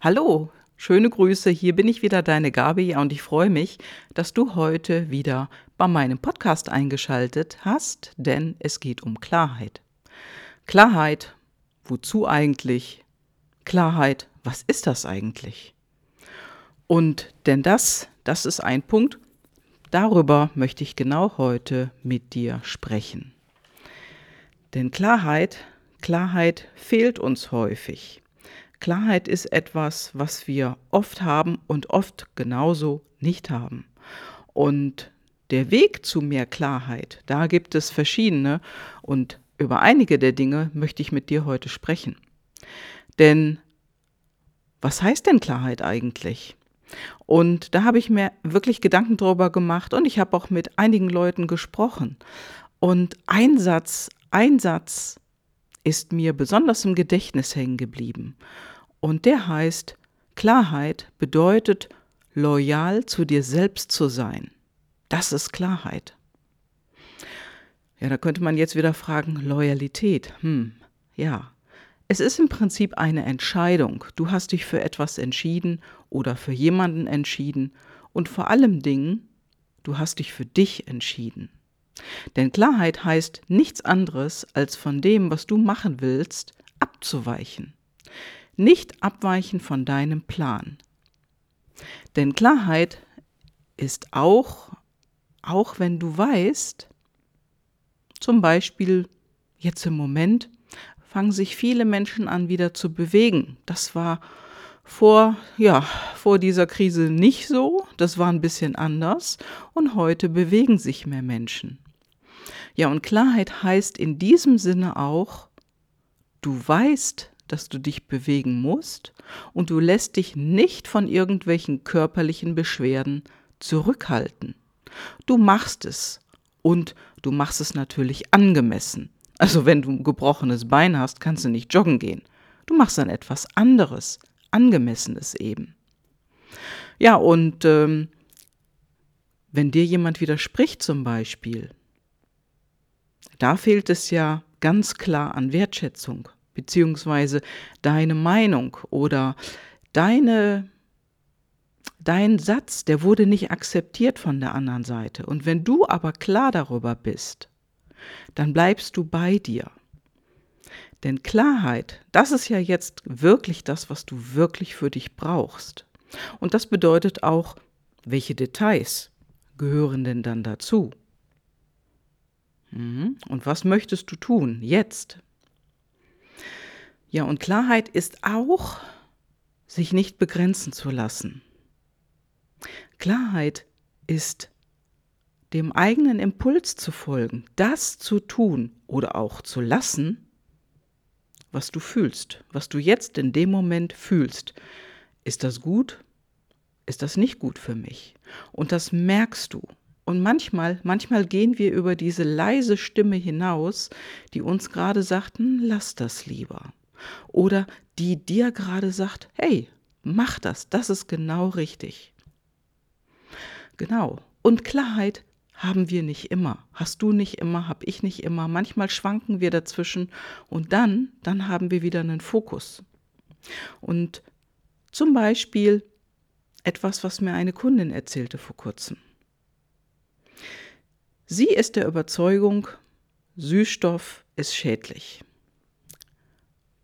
Hallo, schöne Grüße, hier bin ich wieder, deine Gabi, und ich freue mich, dass du heute wieder bei meinem Podcast eingeschaltet hast, denn es geht um Klarheit. Klarheit, wozu eigentlich? Klarheit, was ist das eigentlich? Und denn das, das ist ein Punkt, darüber möchte ich genau heute mit dir sprechen. Denn Klarheit, Klarheit fehlt uns häufig. Klarheit ist etwas, was wir oft haben und oft genauso nicht haben. Und der Weg zu mehr Klarheit, da gibt es verschiedene und über einige der Dinge möchte ich mit dir heute sprechen. Denn was heißt denn Klarheit eigentlich? Und da habe ich mir wirklich Gedanken drüber gemacht und ich habe auch mit einigen Leuten gesprochen. Und ein Satz, ein Satz ist mir besonders im Gedächtnis hängen geblieben. Und der heißt, Klarheit bedeutet, loyal zu dir selbst zu sein. Das ist Klarheit. Ja, da könnte man jetzt wieder fragen, Loyalität. Hm, ja. Es ist im Prinzip eine Entscheidung. Du hast dich für etwas entschieden oder für jemanden entschieden und vor allem Dingen, du hast dich für dich entschieden. Denn Klarheit heißt nichts anderes, als von dem, was du machen willst, abzuweichen nicht abweichen von deinem Plan. Denn Klarheit ist auch, auch wenn du weißt, zum Beispiel jetzt im Moment fangen sich viele Menschen an wieder zu bewegen. Das war vor, ja, vor dieser Krise nicht so, das war ein bisschen anders und heute bewegen sich mehr Menschen. Ja, und Klarheit heißt in diesem Sinne auch, du weißt, dass du dich bewegen musst und du lässt dich nicht von irgendwelchen körperlichen Beschwerden zurückhalten. Du machst es und du machst es natürlich angemessen. Also wenn du ein gebrochenes Bein hast, kannst du nicht joggen gehen. Du machst dann etwas anderes, angemessenes eben. Ja, und ähm, wenn dir jemand widerspricht zum Beispiel, da fehlt es ja ganz klar an Wertschätzung beziehungsweise deine Meinung oder deine dein Satz, der wurde nicht akzeptiert von der anderen Seite. Und wenn du aber klar darüber bist, dann bleibst du bei dir. Denn Klarheit, das ist ja jetzt wirklich das, was du wirklich für dich brauchst. Und das bedeutet auch, welche Details gehören denn dann dazu? Mhm. Und was möchtest du tun jetzt? Ja, und Klarheit ist auch, sich nicht begrenzen zu lassen. Klarheit ist dem eigenen Impuls zu folgen, das zu tun oder auch zu lassen, was du fühlst, was du jetzt in dem Moment fühlst. Ist das gut? Ist das nicht gut für mich? Und das merkst du. Und manchmal, manchmal gehen wir über diese leise Stimme hinaus, die uns gerade sagten, lass das lieber oder die dir gerade sagt, hey, mach das, das ist genau richtig. Genau. Und Klarheit haben wir nicht immer. Hast du nicht immer, hab ich nicht immer. Manchmal schwanken wir dazwischen und dann, dann haben wir wieder einen Fokus. Und zum Beispiel etwas, was mir eine Kundin erzählte vor kurzem. Sie ist der Überzeugung, Süßstoff ist schädlich.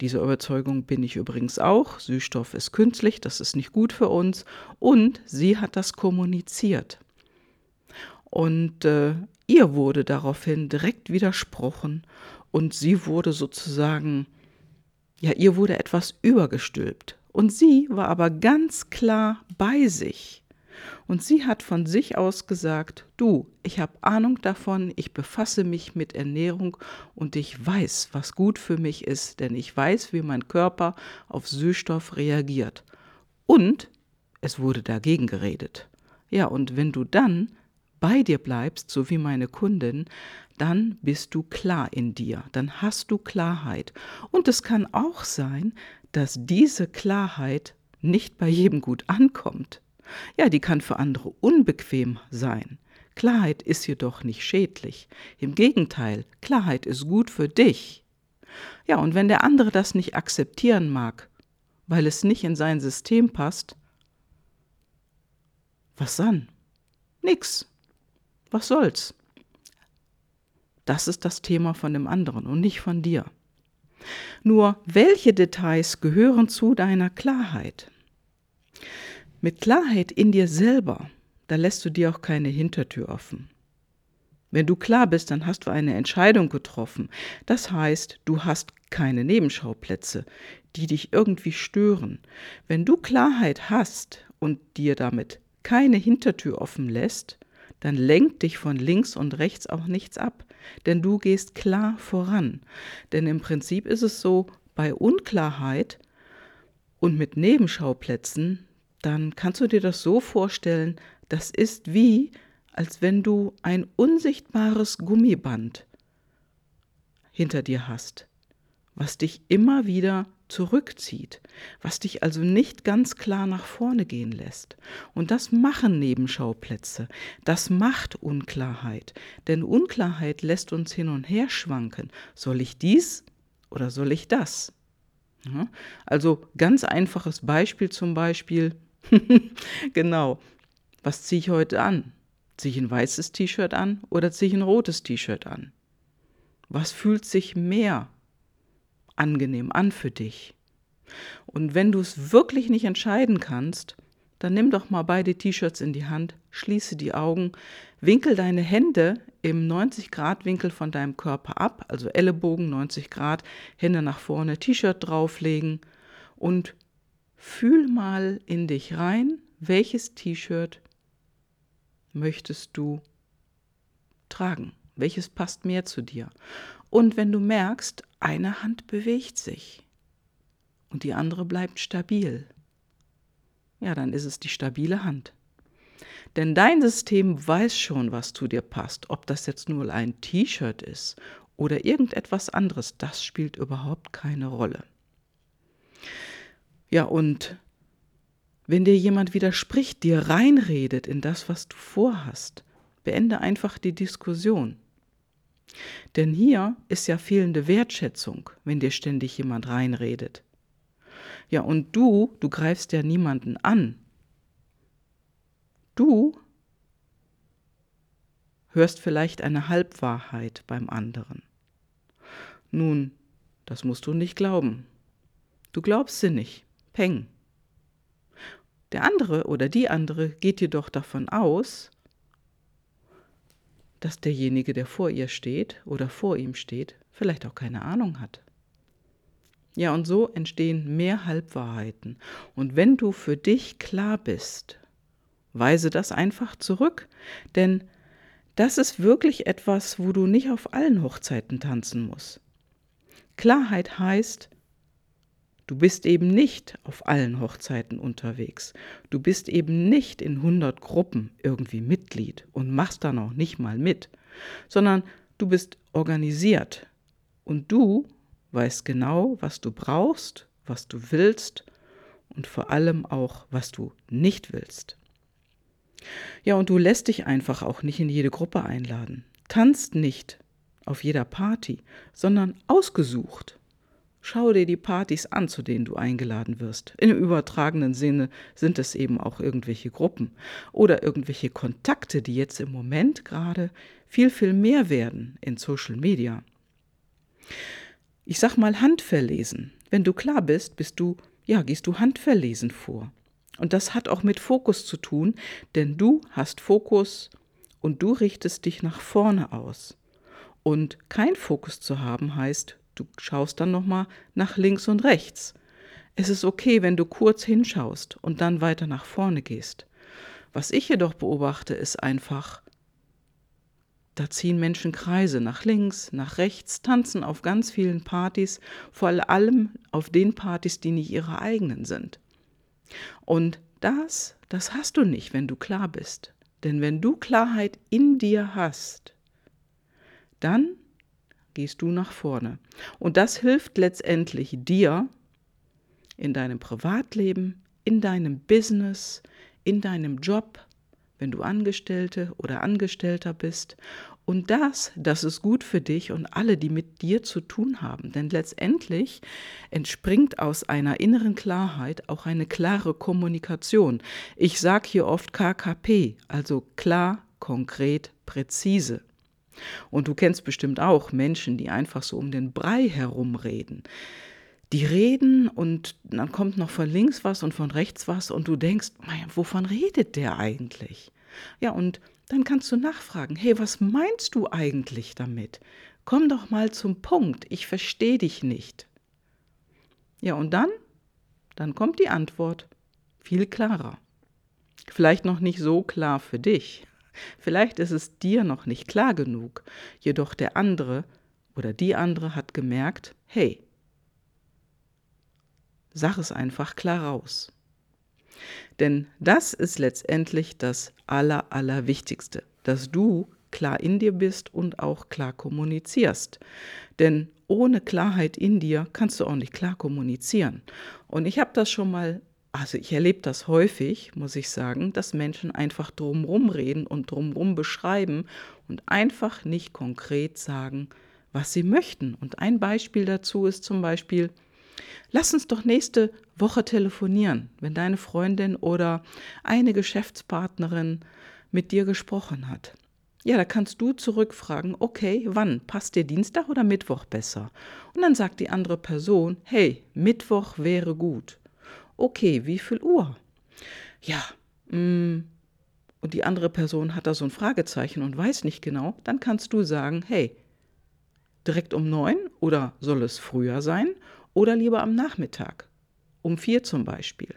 Diese Überzeugung bin ich übrigens auch. Süßstoff ist künstlich, das ist nicht gut für uns. Und sie hat das kommuniziert. Und äh, ihr wurde daraufhin direkt widersprochen und sie wurde sozusagen, ja, ihr wurde etwas übergestülpt. Und sie war aber ganz klar bei sich. Und sie hat von sich aus gesagt, du, ich habe Ahnung davon, ich befasse mich mit Ernährung und ich weiß, was gut für mich ist, denn ich weiß, wie mein Körper auf Süßstoff reagiert. Und es wurde dagegen geredet. Ja, und wenn du dann bei dir bleibst, so wie meine Kundin, dann bist du klar in dir, dann hast du Klarheit. Und es kann auch sein, dass diese Klarheit nicht bei jedem gut ankommt. Ja, die kann für andere unbequem sein. Klarheit ist jedoch nicht schädlich. Im Gegenteil, Klarheit ist gut für dich. Ja, und wenn der andere das nicht akzeptieren mag, weil es nicht in sein System passt, was dann? Nix. Was soll's? Das ist das Thema von dem anderen und nicht von dir. Nur welche Details gehören zu deiner Klarheit? Mit Klarheit in dir selber, da lässt du dir auch keine Hintertür offen. Wenn du klar bist, dann hast du eine Entscheidung getroffen. Das heißt, du hast keine Nebenschauplätze, die dich irgendwie stören. Wenn du Klarheit hast und dir damit keine Hintertür offen lässt, dann lenkt dich von links und rechts auch nichts ab, denn du gehst klar voran. Denn im Prinzip ist es so, bei Unklarheit und mit Nebenschauplätzen, dann kannst du dir das so vorstellen, das ist wie, als wenn du ein unsichtbares Gummiband hinter dir hast, was dich immer wieder zurückzieht, was dich also nicht ganz klar nach vorne gehen lässt. Und das machen Nebenschauplätze, das macht Unklarheit, denn Unklarheit lässt uns hin und her schwanken. Soll ich dies oder soll ich das? Also ganz einfaches Beispiel zum Beispiel, genau, was ziehe ich heute an? Ziehe ich ein weißes T-Shirt an oder ziehe ich ein rotes T-Shirt an? Was fühlt sich mehr angenehm an für dich. Und wenn du es wirklich nicht entscheiden kannst, dann nimm doch mal beide T-Shirts in die Hand, schließe die Augen, winkel deine Hände im 90-Grad-Winkel von deinem Körper ab, also Ellenbogen 90 Grad, Hände nach vorne, T-Shirt drauflegen und fühl mal in dich rein, welches T-Shirt möchtest du tragen? Welches passt mehr zu dir? Und wenn du merkst, eine Hand bewegt sich und die andere bleibt stabil, ja, dann ist es die stabile Hand. Denn dein System weiß schon, was zu dir passt. Ob das jetzt nur ein T-Shirt ist oder irgendetwas anderes, das spielt überhaupt keine Rolle. Ja, und wenn dir jemand widerspricht, dir reinredet in das, was du vorhast, beende einfach die Diskussion. Denn hier ist ja fehlende Wertschätzung, wenn dir ständig jemand reinredet. Ja, und du, du greifst ja niemanden an. Du hörst vielleicht eine Halbwahrheit beim anderen. Nun, das musst du nicht glauben. Du glaubst sie nicht. Peng. Der andere oder die andere geht jedoch davon aus, dass derjenige, der vor ihr steht oder vor ihm steht, vielleicht auch keine Ahnung hat. Ja, und so entstehen mehr Halbwahrheiten. Und wenn du für dich klar bist, weise das einfach zurück, denn das ist wirklich etwas, wo du nicht auf allen Hochzeiten tanzen musst. Klarheit heißt, Du bist eben nicht auf allen Hochzeiten unterwegs. Du bist eben nicht in 100 Gruppen irgendwie Mitglied und machst da noch nicht mal mit, sondern du bist organisiert und du weißt genau, was du brauchst, was du willst und vor allem auch, was du nicht willst. Ja, und du lässt dich einfach auch nicht in jede Gruppe einladen. Tanzt nicht auf jeder Party, sondern ausgesucht. Schau dir die Partys an, zu denen du eingeladen wirst. Im übertragenen Sinne sind es eben auch irgendwelche Gruppen oder irgendwelche Kontakte, die jetzt im Moment gerade viel, viel mehr werden in Social Media. Ich sag mal Handverlesen. Wenn du klar bist, bist du, ja, gehst du Handverlesen vor. Und das hat auch mit Fokus zu tun, denn du hast Fokus und du richtest dich nach vorne aus. Und kein Fokus zu haben heißt, Du schaust dann nochmal nach links und rechts. Es ist okay, wenn du kurz hinschaust und dann weiter nach vorne gehst. Was ich jedoch beobachte, ist einfach, da ziehen Menschen Kreise nach links, nach rechts, tanzen auf ganz vielen Partys, vor allem auf den Partys, die nicht ihre eigenen sind. Und das, das hast du nicht, wenn du klar bist. Denn wenn du Klarheit in dir hast, dann gehst du nach vorne. Und das hilft letztendlich dir in deinem Privatleben, in deinem Business, in deinem Job, wenn du Angestellte oder Angestellter bist Und das, das ist gut für dich und alle, die mit dir zu tun haben. Denn letztendlich entspringt aus einer inneren Klarheit auch eine klare Kommunikation. Ich sage hier oft KKP, also klar, konkret, präzise. Und du kennst bestimmt auch Menschen, die einfach so um den Brei herumreden. Die reden und dann kommt noch von links was und von rechts was und du denkst, wovon redet der eigentlich? Ja, und dann kannst du nachfragen, hey, was meinst du eigentlich damit? Komm doch mal zum Punkt, ich verstehe dich nicht. Ja, und dann? Dann kommt die Antwort viel klarer. Vielleicht noch nicht so klar für dich. Vielleicht ist es dir noch nicht klar genug. Jedoch der andere oder die andere hat gemerkt, hey, sag es einfach klar raus. Denn das ist letztendlich das Aller, Allerwichtigste, dass du klar in dir bist und auch klar kommunizierst. Denn ohne Klarheit in dir kannst du auch nicht klar kommunizieren. Und ich habe das schon mal, also ich erlebe das häufig, muss ich sagen, dass Menschen einfach drumrum reden und drumrum beschreiben und einfach nicht konkret sagen, was sie möchten. Und ein Beispiel dazu ist zum Beispiel, Lass uns doch nächste Woche telefonieren, wenn deine Freundin oder eine Geschäftspartnerin mit dir gesprochen hat. Ja, da kannst du zurückfragen, okay, wann? Passt dir Dienstag oder Mittwoch besser? Und dann sagt die andere Person, hey, Mittwoch wäre gut. Okay, wie viel Uhr? Ja, mm, und die andere Person hat da so ein Fragezeichen und weiß nicht genau, dann kannst du sagen, hey, direkt um neun oder soll es früher sein? Oder lieber am Nachmittag, um vier zum Beispiel.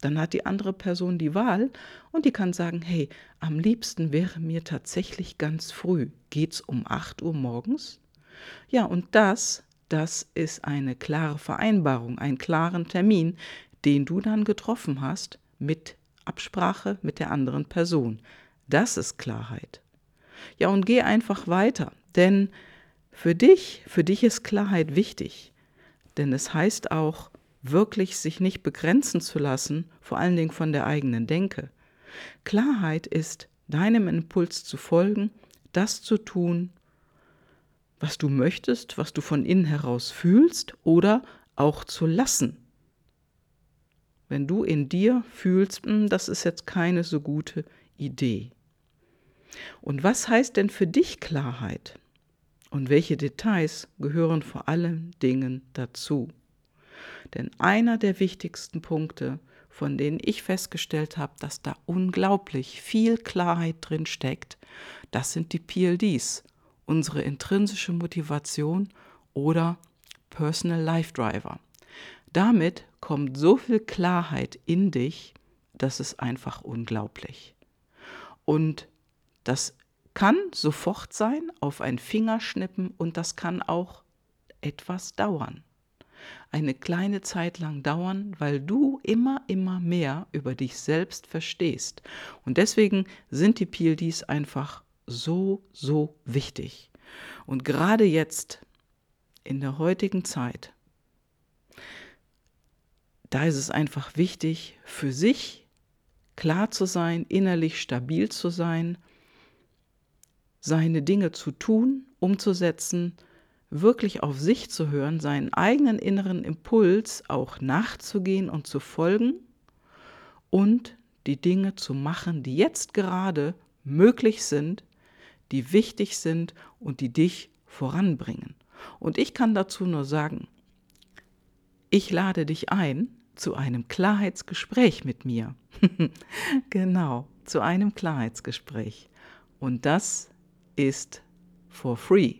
Dann hat die andere Person die Wahl und die kann sagen, hey, am liebsten wäre mir tatsächlich ganz früh. Geht's um 8 Uhr morgens? Ja, und das, das ist eine klare Vereinbarung, einen klaren Termin, den du dann getroffen hast mit Absprache mit der anderen Person. Das ist Klarheit. Ja, und geh einfach weiter, denn für dich, für dich ist Klarheit wichtig. Denn es heißt auch, wirklich sich nicht begrenzen zu lassen, vor allen Dingen von der eigenen Denke. Klarheit ist, deinem Impuls zu folgen, das zu tun, was du möchtest, was du von innen heraus fühlst oder auch zu lassen. Wenn du in dir fühlst, hm, das ist jetzt keine so gute Idee. Und was heißt denn für dich Klarheit? Und welche Details gehören vor allen Dingen dazu? Denn einer der wichtigsten Punkte, von denen ich festgestellt habe, dass da unglaublich viel Klarheit drin steckt, das sind die PLDs, unsere intrinsische Motivation oder Personal Life Driver. Damit kommt so viel Klarheit in dich, das ist einfach unglaublich. Und das kann sofort sein, auf ein Fingerschnippen und das kann auch etwas dauern. Eine kleine Zeit lang dauern, weil du immer, immer mehr über dich selbst verstehst. Und deswegen sind die PLDs einfach so, so wichtig. Und gerade jetzt, in der heutigen Zeit, da ist es einfach wichtig, für sich klar zu sein, innerlich stabil zu sein, seine Dinge zu tun, umzusetzen, wirklich auf sich zu hören, seinen eigenen inneren Impuls auch nachzugehen und zu folgen und die Dinge zu machen, die jetzt gerade möglich sind, die wichtig sind und die dich voranbringen. Und ich kann dazu nur sagen, ich lade dich ein zu einem Klarheitsgespräch mit mir. genau, zu einem Klarheitsgespräch. Und das ist for free.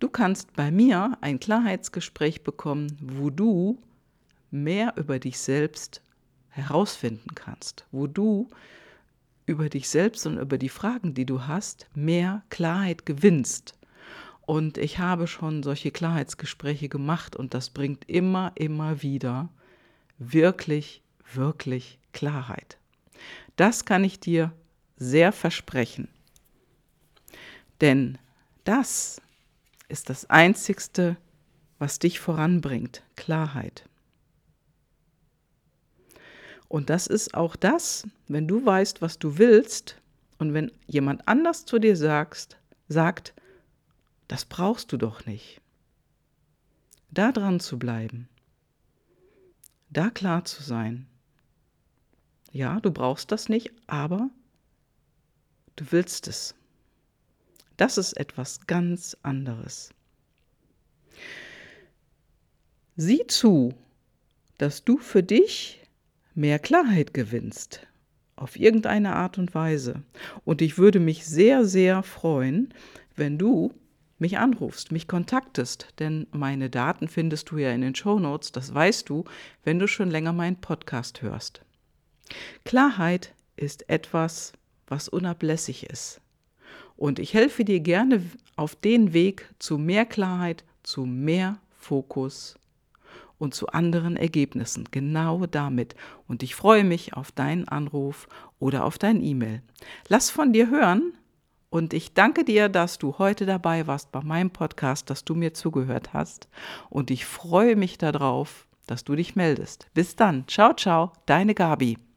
Du kannst bei mir ein Klarheitsgespräch bekommen, wo du mehr über dich selbst herausfinden kannst, wo du über dich selbst und über die Fragen, die du hast, mehr Klarheit gewinnst. Und ich habe schon solche Klarheitsgespräche gemacht und das bringt immer, immer wieder wirklich, wirklich Klarheit. Das kann ich dir sehr versprechen. Denn das ist das Einzigste, was dich voranbringt, Klarheit. Und das ist auch das, wenn du weißt, was du willst und wenn jemand anders zu dir sagst, sagt, das brauchst du doch nicht. Da dran zu bleiben, da klar zu sein. Ja, du brauchst das nicht, aber du willst es. Das ist etwas ganz anderes. Sieh zu, dass du für dich mehr Klarheit gewinnst, auf irgendeine Art und Weise. Und ich würde mich sehr, sehr freuen, wenn du mich anrufst, mich kontaktest, denn meine Daten findest du ja in den Show Notes, das weißt du, wenn du schon länger meinen Podcast hörst. Klarheit ist etwas, was unablässig ist. Und ich helfe dir gerne auf den Weg zu mehr Klarheit, zu mehr Fokus und zu anderen Ergebnissen. Genau damit. Und ich freue mich auf deinen Anruf oder auf dein E-Mail. Lass von dir hören. Und ich danke dir, dass du heute dabei warst bei meinem Podcast, dass du mir zugehört hast. Und ich freue mich darauf, dass du dich meldest. Bis dann. Ciao, ciao. Deine Gabi.